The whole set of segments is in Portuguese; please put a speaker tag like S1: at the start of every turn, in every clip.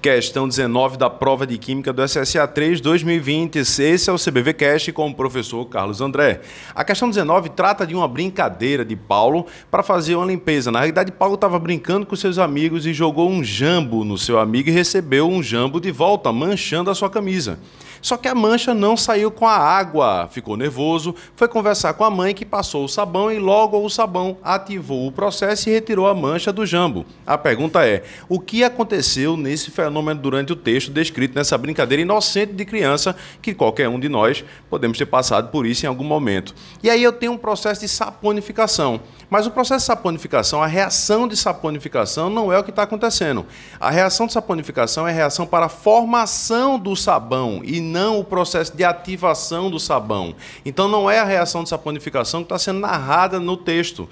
S1: Questão 19 da prova de Química do SSA 3 2020. Esse é o CBV Cast com o professor Carlos André. A questão 19 trata de uma brincadeira de Paulo para fazer uma limpeza. Na realidade, Paulo estava brincando com seus amigos e jogou um jambo no seu amigo e recebeu um jambo de volta, manchando a sua camisa. Só que a mancha não saiu com a água. Ficou nervoso, foi conversar com a mãe que passou o sabão e logo o sabão ativou o processo e retirou a mancha do jambo. A pergunta é: o que aconteceu nesse fenômeno durante o texto descrito nessa brincadeira inocente de criança que qualquer um de nós podemos ter passado por isso em algum momento? E aí eu tenho um processo de saponificação. Mas o processo de saponificação, a reação de saponificação não é o que está acontecendo. A reação de saponificação é reação para a formação do sabão e não o processo de ativação do sabão. Então não é a reação de saponificação que está sendo narrada no texto.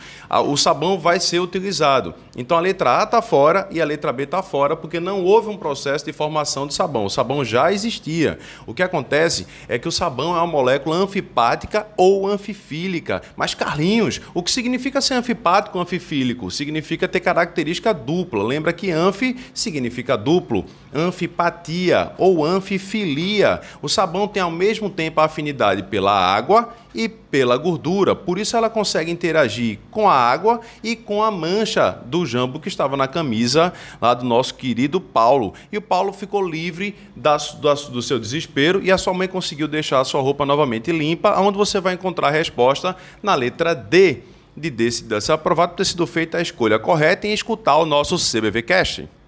S1: O sabão vai ser utilizado. Então a letra A está fora e a letra B está fora porque não houve um processo de formação de sabão. O sabão já existia. O que acontece é que o sabão é uma molécula anfipática ou anfifílica. Mas Carlinhos, o que significa ser anfipático ou anfifílico? Significa ter característica dupla. Lembra que anfi significa duplo, anfipatia ou anfifilia. O sabão tem ao mesmo tempo a afinidade pela água e pela gordura, por isso ela consegue interagir com a água e com a mancha do jambo que estava na camisa lá do nosso querido Paulo. E o Paulo ficou livre do seu desespero e a sua mãe conseguiu deixar a sua roupa novamente limpa, onde você vai encontrar a resposta na letra D de desse aprovado ter sido feita a escolha correta em escutar o nosso CBV Cast.